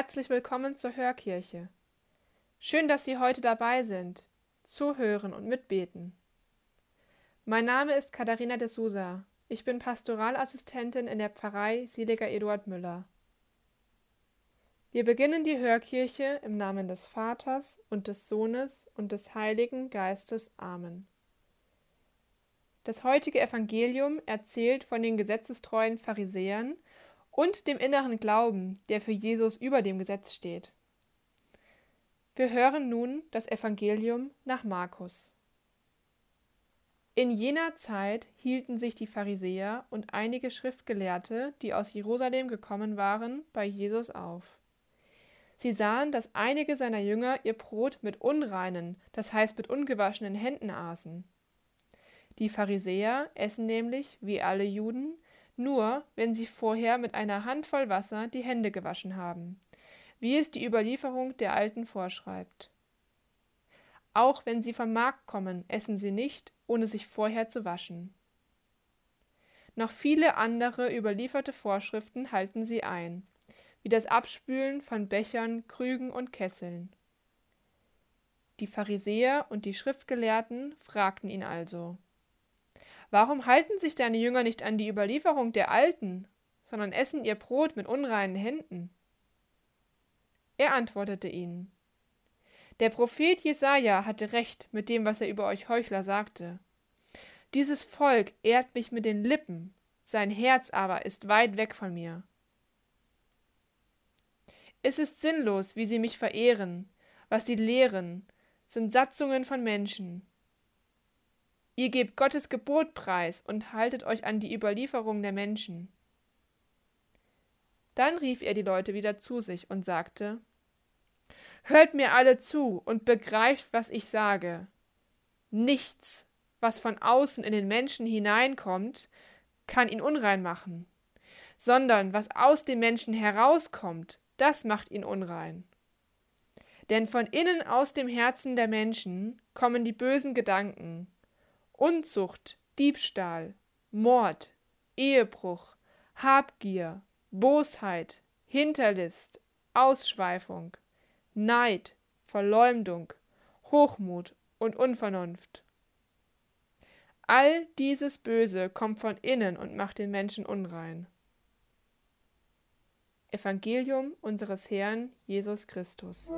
Herzlich willkommen zur Hörkirche. Schön, dass Sie heute dabei sind, zuhören und mitbeten. Mein Name ist Katharina de Sousa. Ich bin Pastoralassistentin in der Pfarrei Seliger Eduard Müller. Wir beginnen die Hörkirche im Namen des Vaters und des Sohnes und des Heiligen Geistes. Amen. Das heutige Evangelium erzählt von den gesetzestreuen Pharisäern und dem inneren Glauben, der für Jesus über dem Gesetz steht. Wir hören nun das Evangelium nach Markus. In jener Zeit hielten sich die Pharisäer und einige Schriftgelehrte, die aus Jerusalem gekommen waren, bei Jesus auf. Sie sahen, dass einige seiner Jünger ihr Brot mit unreinen, das heißt mit ungewaschenen Händen aßen. Die Pharisäer essen nämlich, wie alle Juden, nur wenn sie vorher mit einer Handvoll Wasser die Hände gewaschen haben, wie es die Überlieferung der Alten vorschreibt. Auch wenn sie vom Markt kommen, essen sie nicht, ohne sich vorher zu waschen. Noch viele andere überlieferte Vorschriften halten sie ein, wie das Abspülen von Bechern, Krügen und Kesseln. Die Pharisäer und die Schriftgelehrten fragten ihn also Warum halten sich deine Jünger nicht an die Überlieferung der Alten, sondern essen ihr Brot mit unreinen Händen? Er antwortete ihnen: Der Prophet Jesaja hatte recht mit dem, was er über euch Heuchler sagte. Dieses Volk ehrt mich mit den Lippen, sein Herz aber ist weit weg von mir. Es ist sinnlos, wie sie mich verehren, was sie lehren, sind Satzungen von Menschen. Ihr gebt Gottes Gebot preis und haltet euch an die Überlieferung der Menschen. Dann rief er die Leute wieder zu sich und sagte Hört mir alle zu und begreift, was ich sage. Nichts, was von außen in den Menschen hineinkommt, kann ihn unrein machen, sondern was aus dem Menschen herauskommt, das macht ihn unrein. Denn von innen aus dem Herzen der Menschen kommen die bösen Gedanken, Unzucht, Diebstahl, Mord, Ehebruch, Habgier, Bosheit, Hinterlist, Ausschweifung, Neid, Verleumdung, Hochmut und Unvernunft. All dieses Böse kommt von innen und macht den Menschen unrein. Evangelium unseres Herrn Jesus Christus.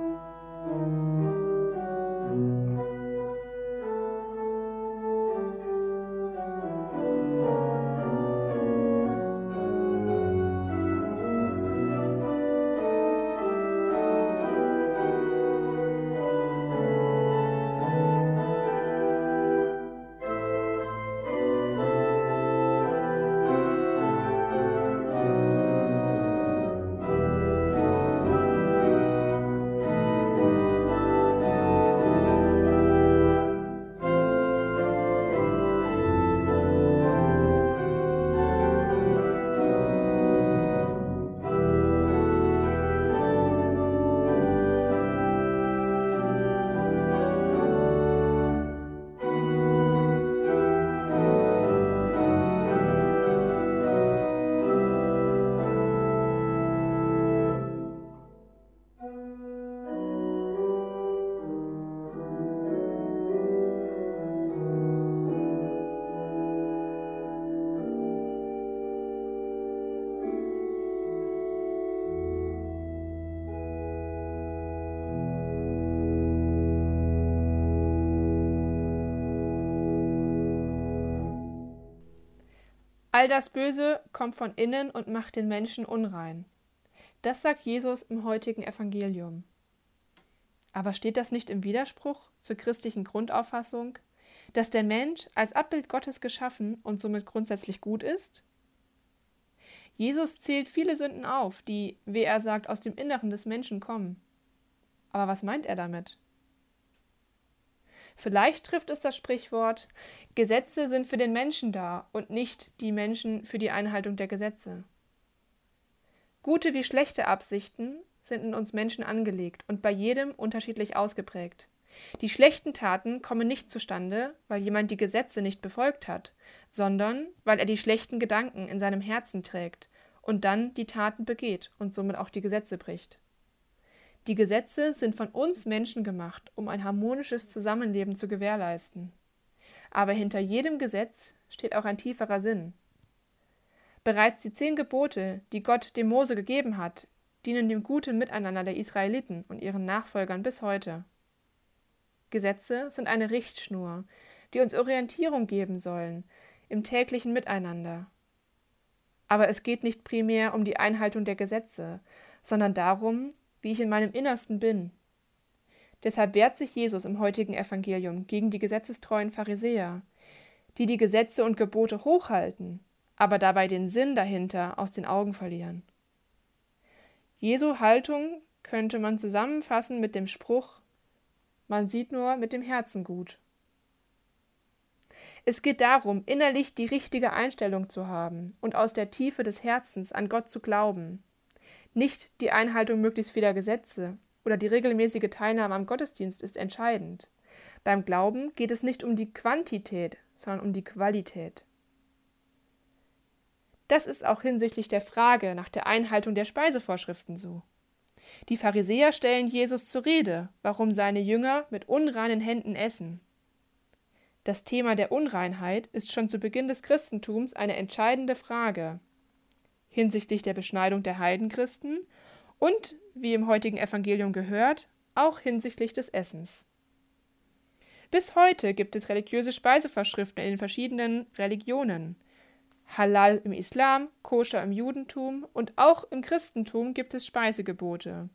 All das Böse kommt von innen und macht den Menschen unrein. Das sagt Jesus im heutigen Evangelium. Aber steht das nicht im Widerspruch zur christlichen Grundauffassung, dass der Mensch als Abbild Gottes geschaffen und somit grundsätzlich gut ist? Jesus zählt viele Sünden auf, die, wie er sagt, aus dem Inneren des Menschen kommen. Aber was meint er damit? Vielleicht trifft es das Sprichwort Gesetze sind für den Menschen da und nicht die Menschen für die Einhaltung der Gesetze. Gute wie schlechte Absichten sind in uns Menschen angelegt und bei jedem unterschiedlich ausgeprägt. Die schlechten Taten kommen nicht zustande, weil jemand die Gesetze nicht befolgt hat, sondern weil er die schlechten Gedanken in seinem Herzen trägt und dann die Taten begeht und somit auch die Gesetze bricht. Die Gesetze sind von uns Menschen gemacht, um ein harmonisches Zusammenleben zu gewährleisten. Aber hinter jedem Gesetz steht auch ein tieferer Sinn. Bereits die zehn Gebote, die Gott dem Mose gegeben hat, dienen dem guten Miteinander der Israeliten und ihren Nachfolgern bis heute. Gesetze sind eine Richtschnur, die uns Orientierung geben sollen im täglichen Miteinander. Aber es geht nicht primär um die Einhaltung der Gesetze, sondern darum, wie ich in meinem Innersten bin. Deshalb wehrt sich Jesus im heutigen Evangelium gegen die gesetzestreuen Pharisäer, die die Gesetze und Gebote hochhalten, aber dabei den Sinn dahinter aus den Augen verlieren. Jesu Haltung könnte man zusammenfassen mit dem Spruch Man sieht nur mit dem Herzen gut. Es geht darum, innerlich die richtige Einstellung zu haben und aus der Tiefe des Herzens an Gott zu glauben. Nicht die Einhaltung möglichst vieler Gesetze oder die regelmäßige Teilnahme am Gottesdienst ist entscheidend. Beim Glauben geht es nicht um die Quantität, sondern um die Qualität. Das ist auch hinsichtlich der Frage nach der Einhaltung der Speisevorschriften so. Die Pharisäer stellen Jesus zur Rede, warum seine Jünger mit unreinen Händen essen. Das Thema der Unreinheit ist schon zu Beginn des Christentums eine entscheidende Frage hinsichtlich der Beschneidung der Heidenchristen und, wie im heutigen Evangelium gehört, auch hinsichtlich des Essens. Bis heute gibt es religiöse Speisevorschriften in den verschiedenen Religionen. Halal im Islam, Koscher im Judentum und auch im Christentum gibt es Speisegebote,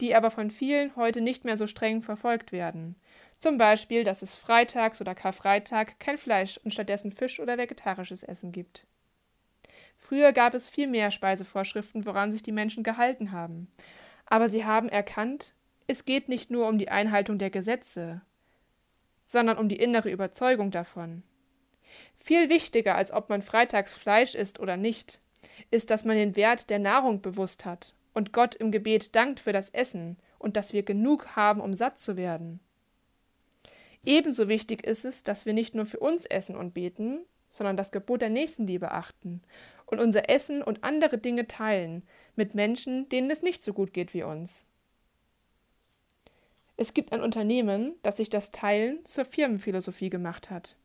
die aber von vielen heute nicht mehr so streng verfolgt werden. Zum Beispiel, dass es freitags oder Karfreitag kein Fleisch und stattdessen Fisch oder vegetarisches Essen gibt. Früher gab es viel mehr Speisevorschriften, woran sich die Menschen gehalten haben. Aber sie haben erkannt, es geht nicht nur um die Einhaltung der Gesetze, sondern um die innere Überzeugung davon. Viel wichtiger, als ob man freitags Fleisch isst oder nicht, ist, dass man den Wert der Nahrung bewusst hat und Gott im Gebet dankt für das Essen und dass wir genug haben, um satt zu werden. Ebenso wichtig ist es, dass wir nicht nur für uns essen und beten, sondern das Gebot der Nächstenliebe achten und unser Essen und andere Dinge teilen mit Menschen, denen es nicht so gut geht wie uns. Es gibt ein Unternehmen, das sich das Teilen zur Firmenphilosophie gemacht hat.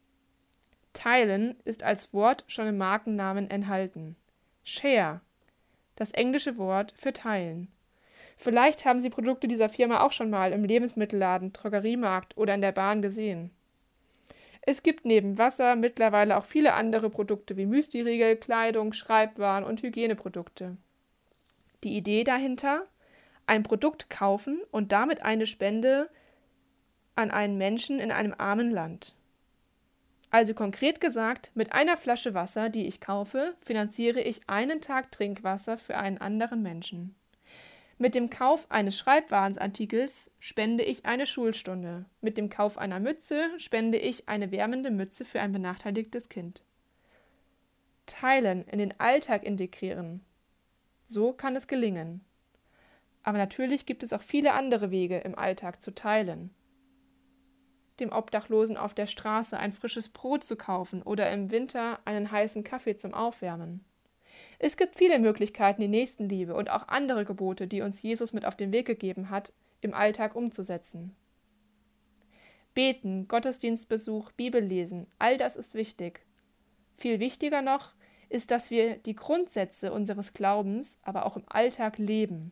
Teilen ist als Wort schon im Markennamen enthalten. Share, das englische Wort für teilen. Vielleicht haben Sie Produkte dieser Firma auch schon mal im Lebensmittelladen, Drogeriemarkt oder in der Bahn gesehen. Es gibt neben Wasser mittlerweile auch viele andere Produkte wie Müsliriegel, Kleidung, Schreibwaren und Hygieneprodukte. Die Idee dahinter? Ein Produkt kaufen und damit eine Spende an einen Menschen in einem armen Land. Also konkret gesagt, mit einer Flasche Wasser, die ich kaufe, finanziere ich einen Tag Trinkwasser für einen anderen Menschen. Mit dem Kauf eines Schreibwarenartikels spende ich eine Schulstunde. Mit dem Kauf einer Mütze spende ich eine wärmende Mütze für ein benachteiligtes Kind. Teilen, in den Alltag integrieren. So kann es gelingen. Aber natürlich gibt es auch viele andere Wege im Alltag zu teilen. Dem Obdachlosen auf der Straße ein frisches Brot zu kaufen oder im Winter einen heißen Kaffee zum Aufwärmen. Es gibt viele Möglichkeiten, die Nächstenliebe und auch andere Gebote, die uns Jesus mit auf den Weg gegeben hat, im Alltag umzusetzen. Beten, Gottesdienstbesuch, Bibellesen, all das ist wichtig. Viel wichtiger noch ist, dass wir die Grundsätze unseres Glaubens aber auch im Alltag leben.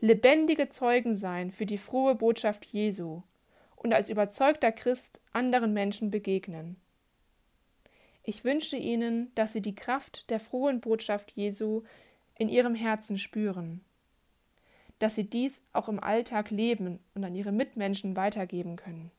Lebendige Zeugen sein für die frohe Botschaft Jesu und als überzeugter Christ anderen Menschen begegnen. Ich wünsche Ihnen, dass Sie die Kraft der frohen Botschaft Jesu in Ihrem Herzen spüren, dass Sie dies auch im Alltag leben und an Ihre Mitmenschen weitergeben können.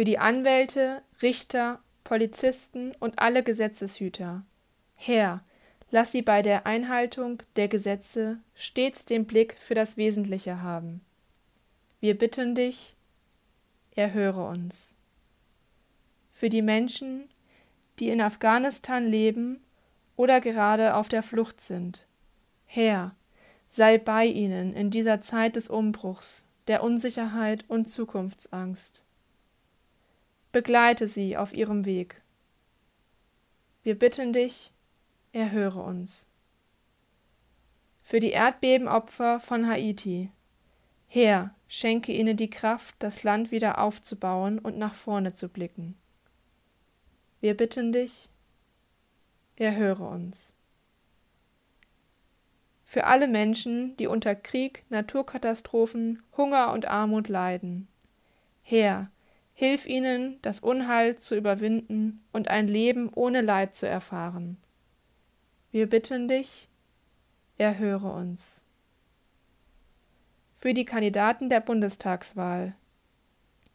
Für die Anwälte, Richter, Polizisten und alle Gesetzeshüter. Herr, lass sie bei der Einhaltung der Gesetze stets den Blick für das Wesentliche haben. Wir bitten dich, erhöre uns. Für die Menschen, die in Afghanistan leben oder gerade auf der Flucht sind. Herr, sei bei ihnen in dieser Zeit des Umbruchs, der Unsicherheit und Zukunftsangst. Begleite sie auf ihrem Weg. Wir bitten dich, erhöre uns. Für die Erdbebenopfer von Haiti. Herr, schenke ihnen die Kraft, das Land wieder aufzubauen und nach vorne zu blicken. Wir bitten dich, erhöre uns. Für alle Menschen, die unter Krieg, Naturkatastrophen, Hunger und Armut leiden. Herr, hilf ihnen, das Unheil zu überwinden und ein Leben ohne Leid zu erfahren. Wir bitten dich, erhöre uns. Für die Kandidaten der Bundestagswahl.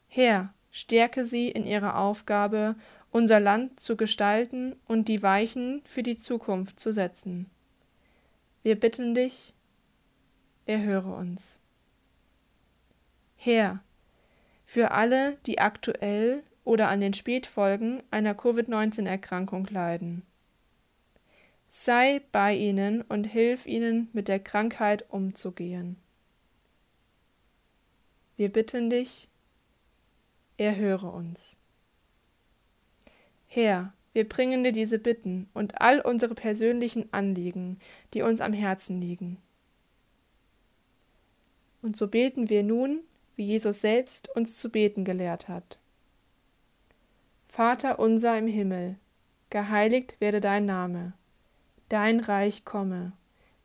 Herr, stärke sie in ihrer Aufgabe unser Land zu gestalten und die Weichen für die Zukunft zu setzen. Wir bitten dich, erhöre uns. Herr, für alle, die aktuell oder an den Spätfolgen einer Covid-19-Erkrankung leiden. Sei bei ihnen und hilf ihnen, mit der Krankheit umzugehen. Wir bitten dich, erhöre uns. Herr, wir bringen dir diese Bitten und all unsere persönlichen Anliegen, die uns am Herzen liegen. Und so beten wir nun, wie Jesus selbst uns zu beten gelehrt hat. Vater unser im Himmel, geheiligt werde dein Name, dein Reich komme,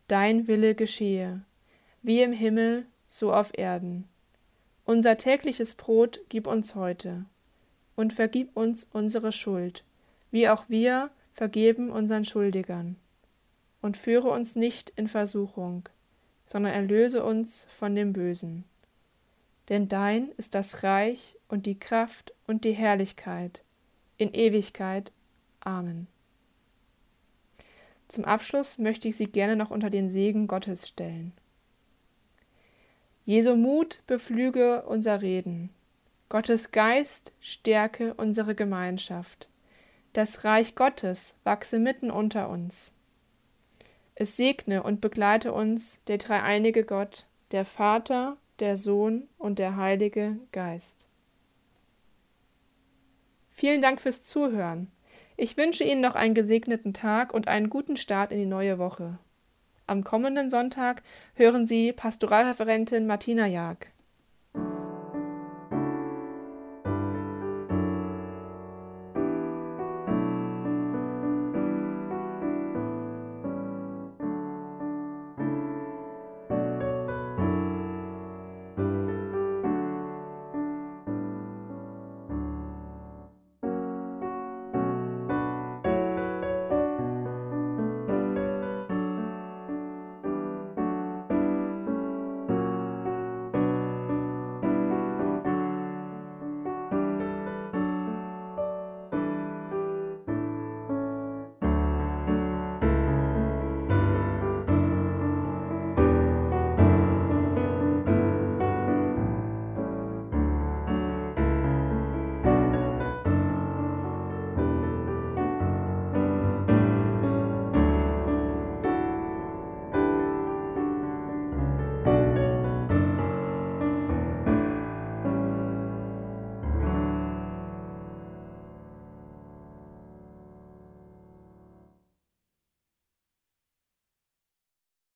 dein Wille geschehe, wie im Himmel, so auf Erden. Unser tägliches Brot gib uns heute und vergib uns unsere Schuld, wie auch wir vergeben unseren Schuldigern. Und führe uns nicht in Versuchung, sondern erlöse uns von dem Bösen. Denn dein ist das Reich und die Kraft und die Herrlichkeit in Ewigkeit. Amen. Zum Abschluss möchte ich Sie gerne noch unter den Segen Gottes stellen. Jesu Mut beflüge unser Reden, Gottes Geist stärke unsere Gemeinschaft. Das Reich Gottes wachse mitten unter uns. Es segne und begleite uns der dreieinige Gott, der Vater, der Sohn und der Heilige Geist. Vielen Dank fürs Zuhören. Ich wünsche Ihnen noch einen gesegneten Tag und einen guten Start in die neue Woche. Am kommenden Sonntag hören Sie Pastoralreferentin Martina Jag.